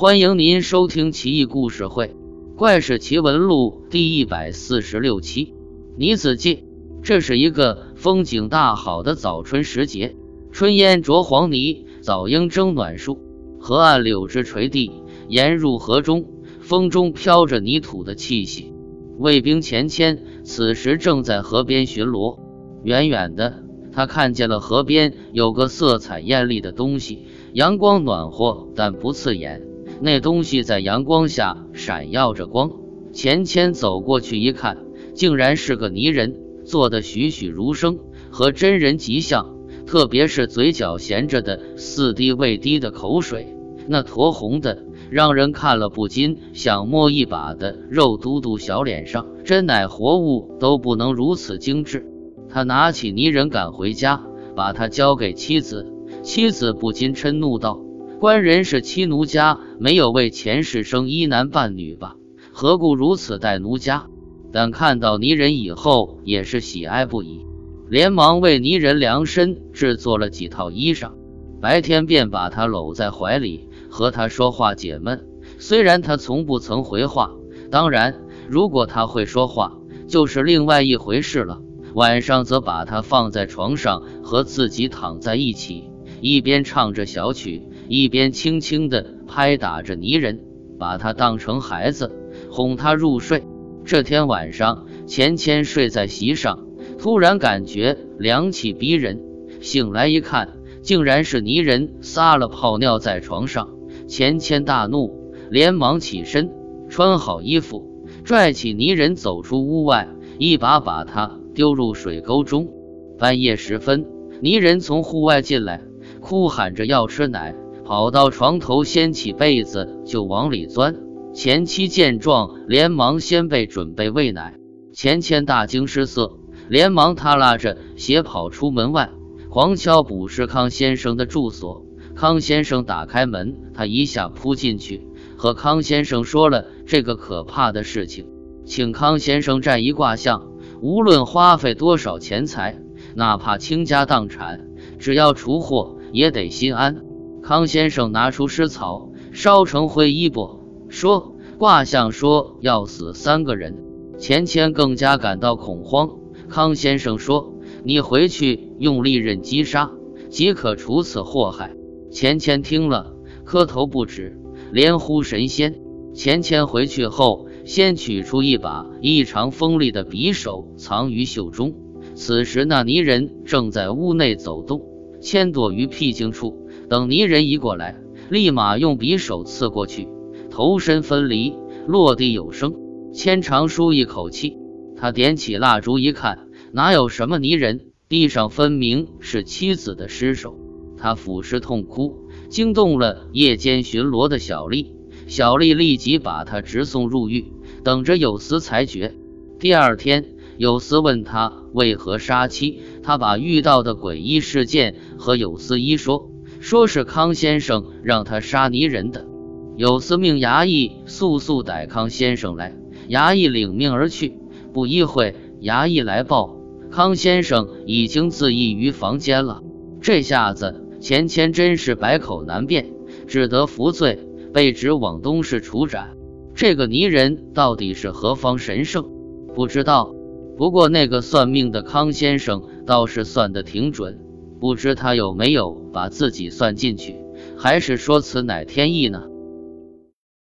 欢迎您收听《奇异故事会·怪事奇闻录》第一百四十六期。倪子记，这是一个风景大好的早春时节，春烟着黄泥，早莺争暖树，河岸柳枝垂地，沿入河中，风中飘着泥土的气息。卫兵钱谦此时正在河边巡逻，远远的，他看见了河边有个色彩艳丽的东西，阳光暖和，但不刺眼。那东西在阳光下闪耀着光。钱谦走过去一看，竟然是个泥人，做的栩栩如生，和真人极像。特别是嘴角衔着的似滴未滴的口水，那酡红的，让人看了不禁想摸一把的肉嘟嘟小脸上，真乃活物都不能如此精致。他拿起泥人赶回家，把他交给妻子。妻子不禁嗔怒道。官人是妻奴家，没有为前世生一男半女吧？何故如此待奴家？但看到泥人以后，也是喜爱不已，连忙为泥人量身制作了几套衣裳。白天便把他搂在怀里，和他说话解闷。虽然他从不曾回话，当然，如果他会说话，就是另外一回事了。晚上则把他放在床上，和自己躺在一起，一边唱着小曲。一边轻轻地拍打着泥人，把他当成孩子，哄他入睡。这天晚上，钱谦睡在席上，突然感觉凉气逼人，醒来一看，竟然是泥人撒了泡尿在床上。钱谦大怒，连忙起身，穿好衣服，拽起泥人走出屋外，一把把他丢入水沟中。半夜时分，泥人从户外进来，哭喊着要吃奶。跑到床头，掀起被子就往里钻。前妻见状，连忙掀被准备喂奶。钱谦大惊失色，连忙他拉着鞋跑出门外，狂敲卜世康先生的住所。康先生打开门，他一下扑进去，和康先生说了这个可怕的事情，请康先生占一卦象，无论花费多少钱财，哪怕倾家荡产，只要除祸也得心安。康先生拿出尸草，烧成灰衣钵，说：“卦象说要死三个人。”钱谦更加感到恐慌。康先生说：“你回去用利刃击杀，即可除此祸害。”钱谦听了，磕头不止，连呼神仙。钱谦回去后，先取出一把异常锋利的匕首，藏于袖中。此时，那泥人正在屋内走动，谦躲于僻静处。等泥人一过来，立马用匕首刺过去，头身分离，落地有声。千长舒一口气，他点起蜡烛一看，哪有什么泥人，地上分明是妻子的尸首。他俯尸痛哭，惊动了夜间巡逻的小丽。小丽立即把他直送入狱，等着有司裁决。第二天，有司问他为何杀妻，他把遇到的诡异事件和有司一说。说是康先生让他杀泥人的，有司命衙役速速逮康先生来。衙役领命而去，不一会，衙役来报，康先生已经自缢于房间了。这下子钱谦真是百口难辩，只得服罪，被指往东市处斩。这个泥人到底是何方神圣？不知道。不过那个算命的康先生倒是算得挺准。不知他有没有把自己算进去，还是说此乃天意呢？